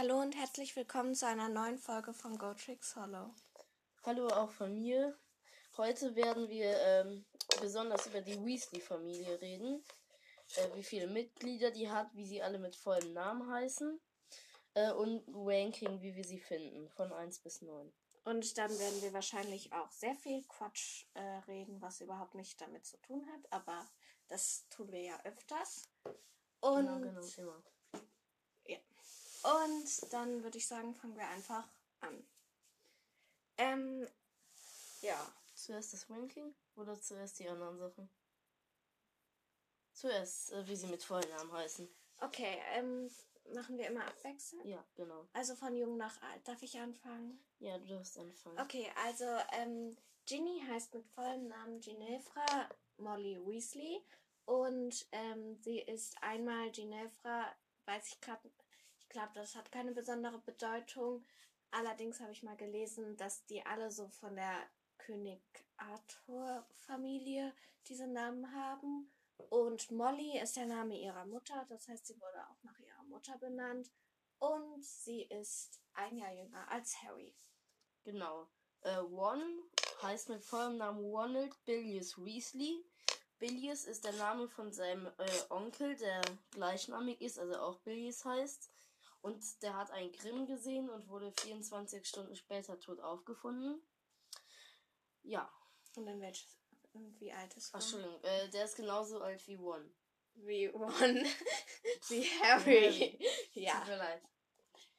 Hallo und herzlich willkommen zu einer neuen Folge von Go Tricks Hollow. Hallo auch von mir. Heute werden wir ähm, besonders über die Weasley-Familie reden. Äh, wie viele Mitglieder die hat, wie sie alle mit vollem Namen heißen. Äh, und Ranking, wie wir sie finden, von 1 bis 9. Und dann werden wir wahrscheinlich auch sehr viel Quatsch äh, reden, was überhaupt nicht damit zu tun hat. Aber das tun wir ja öfters. Und, Genau, genau, immer. Und dann würde ich sagen, fangen wir einfach an. Ähm, ja. Zuerst das Ranking oder zuerst die anderen Sachen? Zuerst, äh, wie sie mit vollen Namen heißen. Okay, ähm, machen wir immer abwechselnd? Ja, genau. Also von jung nach alt. Darf ich anfangen? Ja, du darfst anfangen. Okay, also ähm, Ginny heißt mit vollem Namen Ginevra Molly Weasley und ähm, sie ist einmal Ginevra, weiß ich gerade, glaube, das hat keine besondere Bedeutung. Allerdings habe ich mal gelesen, dass die alle so von der König Arthur Familie diese Namen haben. Und Molly ist der Name ihrer Mutter, das heißt, sie wurde auch nach ihrer Mutter benannt. Und sie ist ein Jahr jünger als Harry. Genau. Äh, One heißt mit vollem Namen Ronald Billius Weasley. Billius ist der Name von seinem äh, Onkel, der gleichnamig ist, also auch Billius heißt. Und der hat einen Grimm gesehen und wurde 24 Stunden später tot aufgefunden. Ja. Und dann welches, wie alt ist Ach, Ron? Entschuldigung, äh, der ist genauso alt wie One. Wie Ron. wie Harry. ja. Tut mir leid.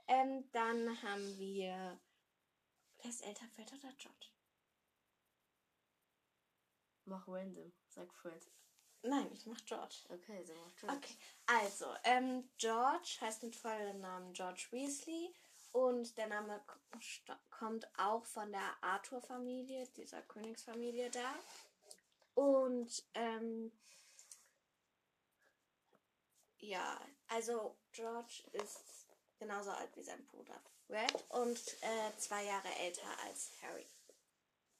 Ähm, dann haben wir. Wer ist älter, Fred oder George? Mach random. Sag Fred. Nein, ich mach George. Okay, dann mach George. Okay, also, ähm, George heißt mit vollem Namen George Weasley und der Name kommt auch von der Arthur-Familie, dieser Königsfamilie da. Und, ähm, ja, also George ist genauso alt wie sein Bruder Fred und äh, zwei Jahre älter als Harry.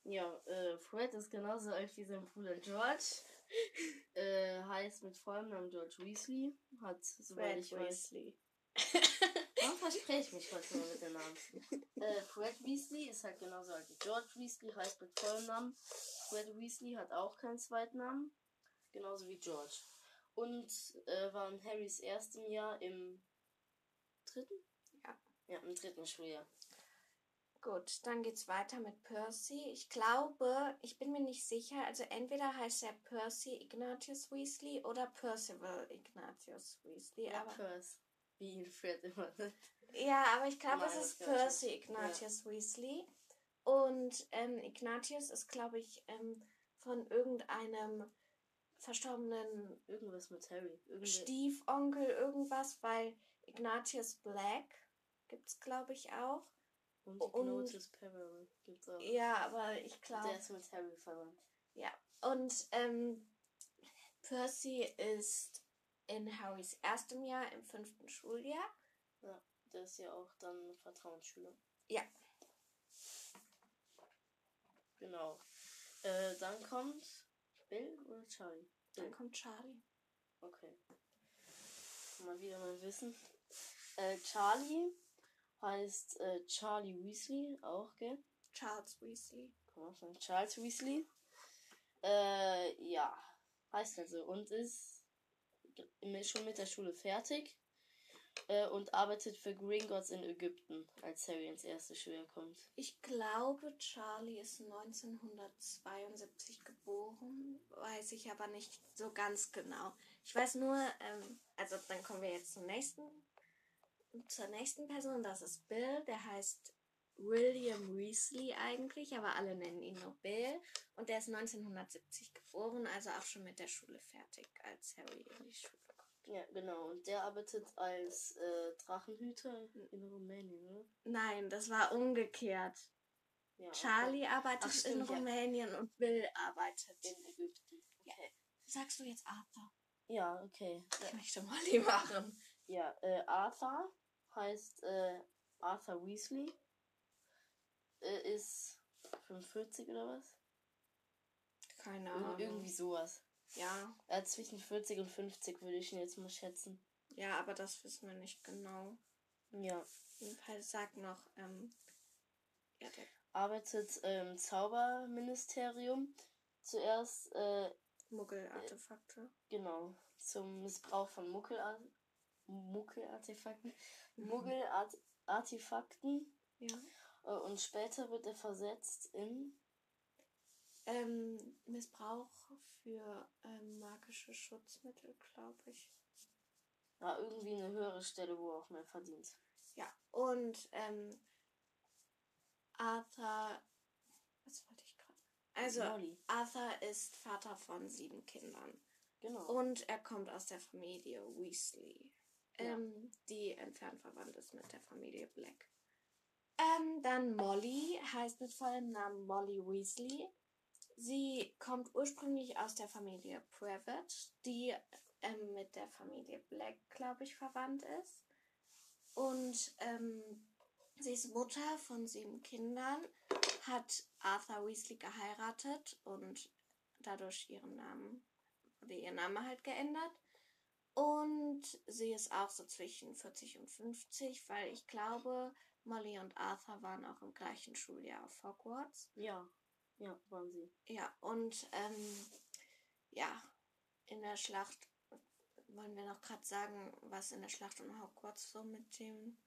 Ja, äh, Fred ist genauso alt wie sein Bruder George. äh, heißt mit vollem Namen George Weasley. Hat, soweit ich weiß. Weasley. Warum verspreche ich mich heute mal mit den Namen? äh, Fred Weasley ist halt genauso alt wie George Weasley, heißt mit vollem Namen. Fred Weasley hat auch keinen zweiten Namen. Genauso wie George. Und äh, war in Harrys erstem Jahr im dritten? Ja. Ja, im dritten Schuljahr. Gut, dann geht's weiter mit Percy. Ich glaube, ich bin mir nicht sicher, also entweder heißt er Percy Ignatius Weasley oder Percival Ignatius Weasley. Ja, aber, Percy. Wie ihn Fred immer nennt. ja, aber ich glaube, es ist Percy. Ignatius Weasley. Und ähm, Ignatius ist, glaube ich, ähm, von irgendeinem verstorbenen Irgendwas mit Harry. Irgendwie. Stiefonkel irgendwas, weil Ignatius Black gibt's, glaube ich, auch. Und Ignotus Peril gibt's auch. Ja, aber ich glaube. Der ist mit Harry verwandt. Ja, und ähm, Percy ist in Harrys erstem Jahr im fünften Schuljahr. Ja, der ist ja auch dann Vertrauensschüler. Ja. Genau. Äh, dann kommt Bill oder Charlie? Dann Bill. kommt Charlie. Okay. Mal wieder mein Wissen. Äh, Charlie heißt äh, Charlie Weasley, auch, gell? Charles Weasley. Kann man sagen. Charles Weasley. Äh, ja. Heißt also. Und ist schon mit der Schule fertig. Äh, und arbeitet für Gringotts in Ägypten, als Harry ins erste Schuljahr kommt. Ich glaube, Charlie ist 1972 geboren, weiß ich aber nicht so ganz genau. Ich weiß nur, ähm, also dann kommen wir jetzt zum nächsten, zur nächsten Person, das ist Bill, der heißt William Weasley eigentlich, aber alle nennen ihn nur Bill. Und der ist 1970 geboren, also auch schon mit der Schule fertig, als Harry in die Schule kommt. Ja, genau. Und der arbeitet als äh, Drachenhüter in, Rumänien, ne? Nein, das war umgekehrt. Ja, Charlie arbeitet Ach, stimmt, in ja. Rumänien und Bill arbeitet okay. in Ägypten. Okay. Sagst du jetzt Arthur? Ja, okay. Ich möchte Molly machen. Ja, äh, Arthur heißt äh, Arthur Weasley. Äh, ist 45 oder was? Keine Ir Ahnung. irgendwie sowas. Ja, Äh, zwischen 40 und 50 würde ich ihn jetzt mal schätzen. ja, aber das wissen wir nicht genau. Ja. Jedenfalls sagt noch, ähm, ja, der Arbeitet im Zauberministerium. Zuerst, äh, Muggel-Artefakte. genau, zum Missbrauch von Muggel Muggelartefakten. Muggelartefakten. Ja. Äh, und später wird er versetzt in. Ähm, Missbrauch für ähm, magische Schutzmittel, glaube ich. Ja, irgendwie eine höhere Stelle, wo er auch mehr verdient. Ja, und ähm, Arthur. Was wollte ich gerade? Also, Molly. Arthur ist Vater von sieben Kindern. Genau. Und er kommt aus der Familie Weasley, Ähm, die entfernt verwandt ist mit der Familie Black. Ähm, dann Molly heißt mit vollem Namen Molly Weasley. Sie kommt ursprünglich aus der Familie Previtt, die ähm, mit der Familie Black, glaube ich, verwandt ist. Und ähm, sie ist Mutter von sieben Kindern, hat Arthur Weasley geheiratet und dadurch ihren Namen wurde ihr Name halt geändert. Und sie ist auch so zwischen 40 und 50, weil ich glaube, Molly und Arthur waren auch im gleichen Schuljahr auf Hogwarts. Ja. Ja, waren sie. Ja, und ähm, ja, in der Schlacht wollen wir noch gerade sagen, was in der Schlacht um Hogwarts so mit dem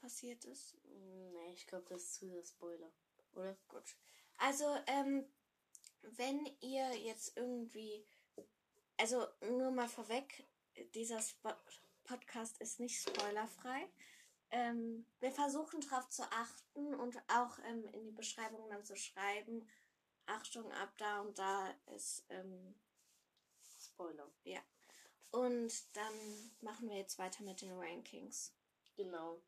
passiert ist. Mm, Nee, ich glaube, das ist zu der Spoiler. Oder? Gut. Also, ähm, wenn ihr jetzt irgendwie, also nur mal vorweg, dieser Spo Podcast ist nicht spoilerfrei. Ähm, wir versuchen darauf zu achten und auch ähm, in die Beschreibung dann zu schreiben, Achtung, ab da und da ist, ähm, Spoiler. ja. Und dann machen wir jetzt weiter mit den Rankings. Genau.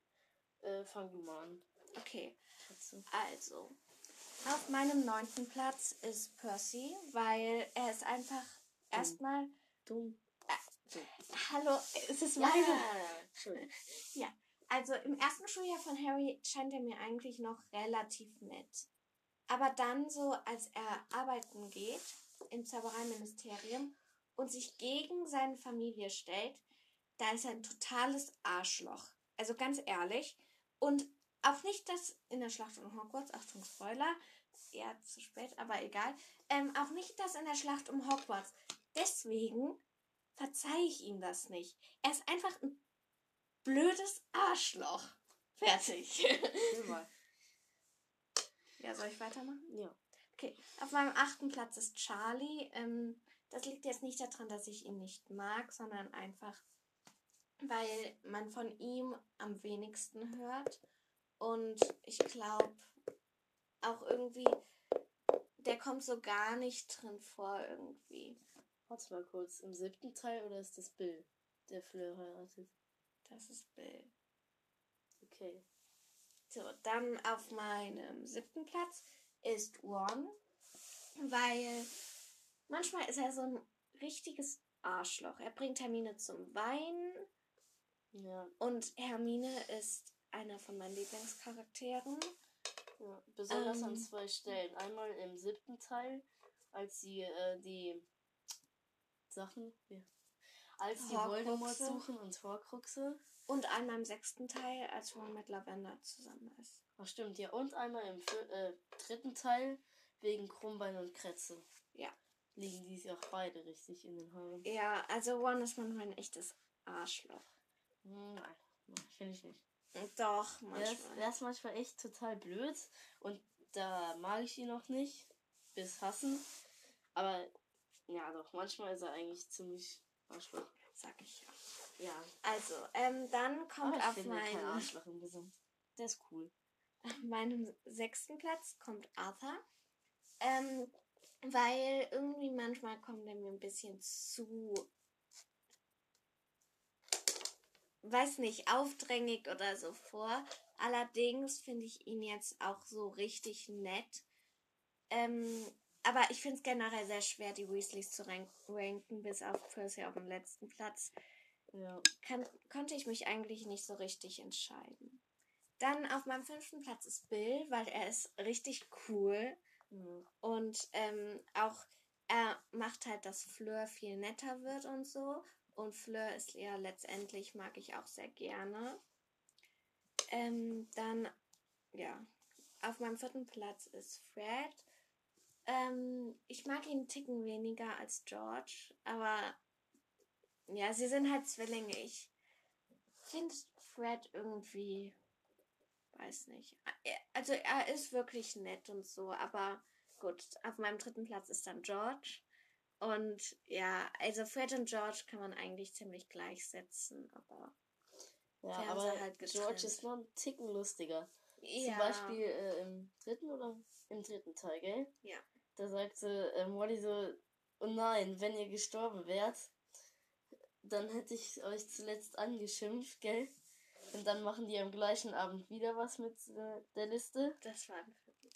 Äh, fang du mal an. Okay. Also, auf meinem neunten Platz ist Percy, weil er ist einfach erstmal. Dumm. Hallo, es ist Ja, meine. Schön. Ja, also im ersten Schuljahr von Harry scheint er mir eigentlich noch relativ nett. Aber dann so, als er arbeiten geht im Zaubereiministerium und sich gegen seine Familie stellt, da ist er ein totales Arschloch. Also ganz ehrlich. Und auch nicht das in der Schlacht um Hogwarts, Achtung Spoiler, ja zu spät, aber egal. Ähm, auch nicht das in der Schlacht um Hogwarts. Deswegen verzeihe ich ihm das nicht. Er ist einfach ein blödes Arschloch. Fertig. Ja, soll ich weitermachen? Ja. Okay, auf meinem achten Platz ist Charlie. Ähm, das liegt jetzt nicht daran, dass ich ihn nicht mag, sondern einfach, weil man von ihm am wenigsten hört. Und ich glaube, auch irgendwie, der kommt so gar nicht drin vor irgendwie. Warte mal kurz. Im siebten Teil oder ist das Bill, der Fleur heiratet? Das ist Bill. Okay. So, dann auf meinem siebten Platz ist Ron, weil manchmal ist er so ein richtiges Arschloch. Er bringt Hermine zum Weinen Ja. und Hermine ist einer von meinen Lieblingscharakteren. ja. Besonders an Ähm. zwei Stellen. Einmal im siebten Teil, als sie äh, die Sachen. Als die Horcruxe. Voldemort suchen und Horcruxe. Und einmal im sechsten Teil, als Ron mit Lavender zusammen ist. Ach stimmt, ja. Und einmal im äh, dritten Teil wegen Krummbein und Kretze. Ja. Liegen die sich auch beide richtig in den Haaren. Ja, also Ron ist manchmal ein echtes Arschloch. Hm, Nein, finde ich nicht. Doch, Er manchmal. ist, er ist manchmal echt total blöd und da mag ich ihn noch nicht. Bis hassen. Aber ja doch, manchmal ist er eigentlich ziemlich Arschloch. Sag ich ja. Ja. Also, ähm, dann kommt Aber ich auf finde kein meinen, Arschloch im Gesang. Der ist cool. auf meinem sechsten Platz kommt Arthur. Ähm, weil irgendwie manchmal kommt er mir ein bisschen zu, weiß nicht, aufdrängig oder so vor. Allerdings finde ich ihn jetzt auch so richtig nett. Ähm, aber ich finde es generell sehr schwer, die Weasleys zu rank ranken, bis auf Percy auf dem letzten Platz. Ja. Kann, konnte ich mich eigentlich nicht so richtig entscheiden. Dann auf meinem fünften Platz ist Bill, weil er ist richtig cool. ja. Und ähm, auch er macht halt, dass Fleur viel netter wird und so. Und Fleur ist ja letztendlich, mag ich auch sehr gerne. ähm, dann, ja, auf meinem vierten Platz ist Fred. Ähm, ich mag ihn einen Ticken weniger als George, aber ja, sie sind halt Zwillinge. Ich finde Fred irgendwie, weiß nicht. Also er ist wirklich nett und so, aber gut, auf meinem dritten Platz ist dann George. Und ja, also Fred und George kann man eigentlich ziemlich gleichsetzen, aber. Ja, aber halt George ist noch ein Ticken lustiger. Ja. Zum Beispiel äh, im dritten oder im dritten Teil, gell? Ja. Da sagte äh, Molly so, oh nein, wenn ihr gestorben wärt, dann hätte ich euch zuletzt angeschimpft, gell? Und dann machen die am gleichen Abend wieder was mit äh, der Liste. Das war ein vierten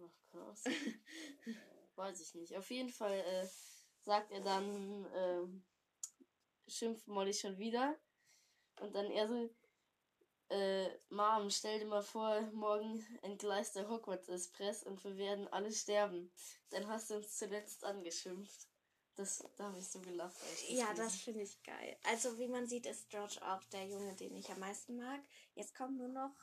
Ach, krass. Weiß ich nicht. Auf jeden Fall äh, sagt er dann, äh, schimpft Molly schon wieder. Und dann er so, äh, Mom, stell dir mal vor, morgen entgleist der Hogwarts Express und wir werden alle sterben. Dann hast du uns zuletzt angeschimpft. Das, da habe ich so gelacht. Das ja, lesen. das finde ich geil. Also, wie man sieht, ist George auch der Junge, den ich am meisten mag. Jetzt kommen nur noch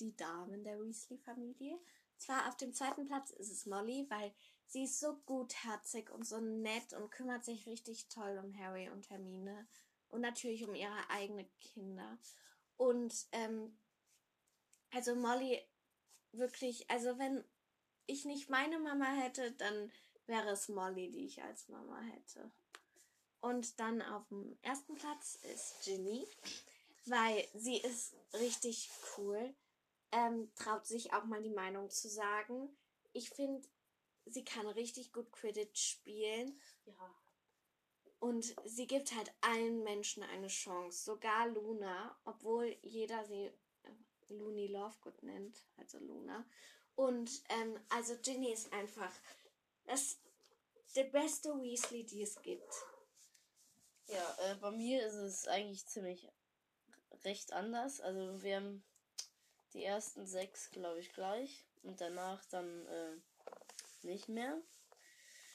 die Damen der Weasley-Familie. Zwar auf dem zweiten Platz ist es Molly, weil sie ist so gutherzig und so nett und kümmert sich richtig toll um Harry und Hermine und natürlich um ihre eigenen Kinder. Und ähm, also Molly wirklich, also wenn ich nicht meine Mama hätte, dann wäre es Molly, die ich als Mama hätte. Und dann auf dem ersten Platz ist Ginny, weil sie ist richtig cool, ähm, traut sich auch mal die Meinung zu sagen. Ich finde, sie kann richtig gut Quidditch spielen. Ja. Und sie gibt halt allen Menschen eine Chance, sogar Luna, obwohl jeder sie äh, Looney Lovegood nennt, also Luna. Und ähm, also Ginny ist einfach das der beste Weasley, die es gibt. Ja, äh, bei mir ist es eigentlich ziemlich recht anders. Also wir haben die ersten sechs, glaube ich, gleich und danach dann äh, nicht mehr.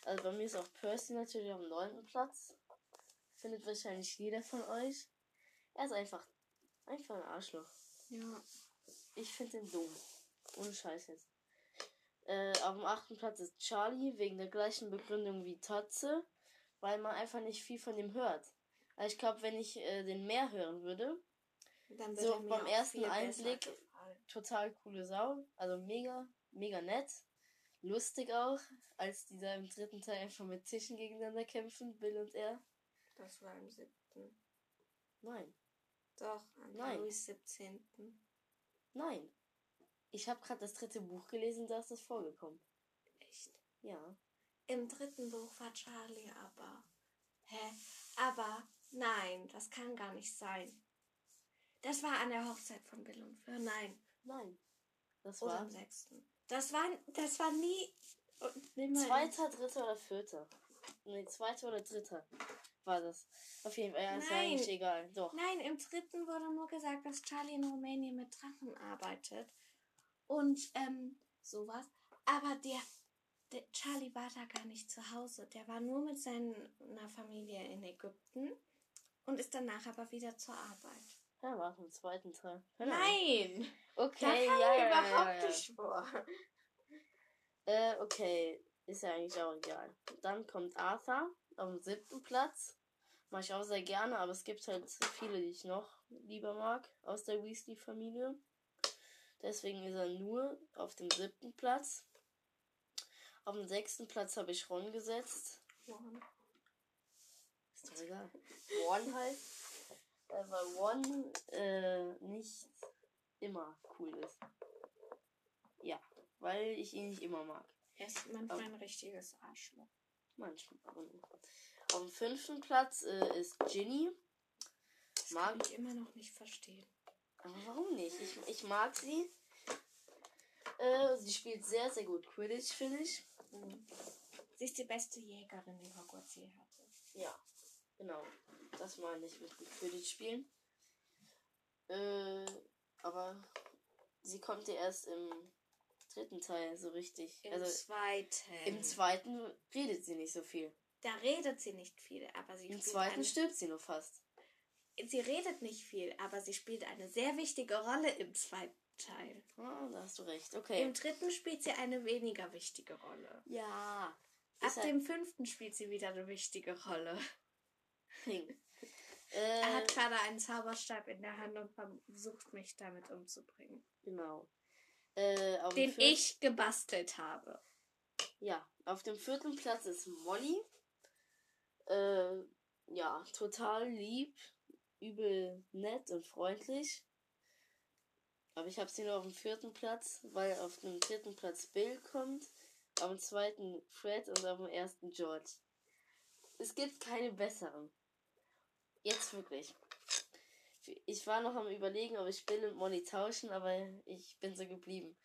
Also bei mir ist auch Percy natürlich am neunten Platz. Findet wahrscheinlich jeder von euch. Er ist einfach, einfach ein Arschloch. Ja. Ich finde ihn dumm. Ohne Scheiß jetzt. Äh, auf dem achten Platz ist Charlie, wegen der gleichen Begründung wie Tatze, weil man einfach nicht viel von ihm hört. Also ich glaube, wenn ich äh, den mehr hören würde, so beim ersten Einblick total coole Sau, also mega, mega nett, lustig auch, als die da im dritten Teil einfach mit Tischen gegeneinander kämpfen, Bill und er. Das war im siebten. Nein. Doch, Nein. Louis 17. Nein. Ich habe gerade das dritte Buch gelesen, da ist das vorgekommen. Echt? Ja. Im dritten Buch war Charlie aber. Hä? Aber nein, das kann gar nicht sein. Das war an der Hochzeit von Bill und Fleur. Nein. Nein. Das Oder war am sechsten. Das war, das war nie. Zweiter, dritter oder vierter? Nee, zweiter oder dritter war das. Auf jeden Fall, ja, ist ja eigentlich egal. Doch. Nein, im dritten wurde nur gesagt, dass Charlie in Rumänien mit Drachen arbeitet. Und ähm, sowas. Aber der, der Charlie war da gar nicht zu Hause. Der war nur mit seiner Familie in Ägypten und ist danach aber wieder zur Arbeit. Ja, war im zweiten Teil. Genau. Nein! Okay, da ja, ja, überhaupt ja, nicht vor. Äh, okay. Ist ja eigentlich auch egal. Dann kommt Arthur auf dem siebten Platz. Mach ich auch sehr gerne, aber es gibt halt viele, die ich noch lieber mag aus der Weasley-Familie. Deswegen ist er nur auf dem siebten Platz. Auf dem sechsten Platz habe ich Ron gesetzt. Ron. Ist doch egal. Ron halt. Äh, weil Ron äh, nicht immer cool ist. Ja, weil ich ihn nicht immer mag. Er ist manchmal ein richtiges Arschloch. Manchmal. Auf dem fünften Platz äh, ist Ginny. Das mag kann ich immer noch nicht verstehen. Aber warum nicht? Ich, ich mag sie. Äh, sie spielt sehr, sehr gut Quidditch, finde ich. Sie ist die beste Jägerin, die Hogwarts je hatte. Ja, genau. Das meine ich mit Quidditch spielen. Äh, aber sie kommt ja erst im dritten Teil so richtig. Im also, zweiten. Im zweiten redet sie nicht so viel. Da redet sie nicht viel, aber sie Im zweiten stirbt sie nur fast. sie redet nicht viel, aber sie spielt eine sehr wichtige Rolle im zweiten Teil. Ah, da hast du recht. Okay. Im dritten spielt sie eine weniger wichtige Rolle. ja. Ab halt- dem fünften spielt sie wieder eine wichtige Rolle. Ping. Er Äh, hat gerade einen Zauberstab in der Hand und versucht mich damit umzubringen. genau. Äh, Den ich gebastelt habe. Ja, auf dem vierten Platz ist Molly. Äh, ja, total lieb, übel nett und freundlich. Aber ich habe sie nur auf dem vierten Platz, weil auf dem dritten Platz Bill kommt, auf dem zweiten Fred und auf dem ersten George. Es gibt keine besseren. Jetzt wirklich. Ich war noch am überlegen, ob ich Bill und Molly tauschen, aber ich bin so geblieben.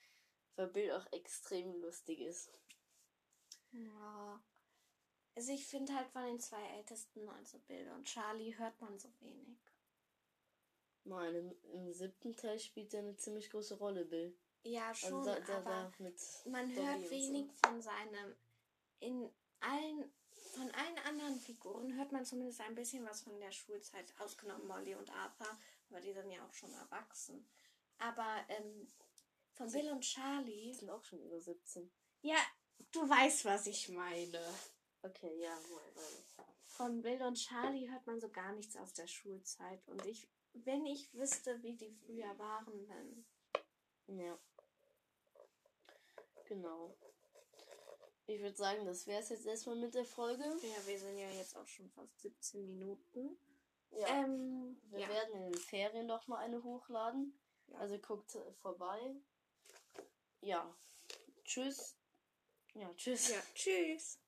Weil Bill auch extrem lustig ist. Ja. Also ich finde halt von den zwei Ältesten, also Bill und Charlie, hört man so wenig. Nein, im, im siebten Teil spielt er eine ziemlich große Rolle, Bill. Ja, schon, Also da, da, aber da man hört und so. wenig von seinem. In allen. Von allen anderen Figuren hört man zumindest ein bisschen was von der Schulzeit, ausgenommen Molly und Arthur, aber die sind ja auch schon erwachsen. Aber ähm, von Sie- Bill und Die Charlie. sind auch schon über 17. Ja, du weißt, was ich meine. Okay, ja, wohl, wohl. Von Bill und Charlie hört man so gar nichts aus der Schulzeit. Und ich, wenn ich wüsste, wie die früher waren, dann. Ja. Genau. Ich würde sagen, das wäre es jetzt erstmal mit der Folge. Ja, wir sind ja jetzt auch schon fast 17 Minuten. Ja. Ähm, Wir ja. werden in den Ferien noch mal eine hochladen. Ja. Also guckt äh, vorbei. Ja. Tschüss. Ja, tschüss. ja, tschüss.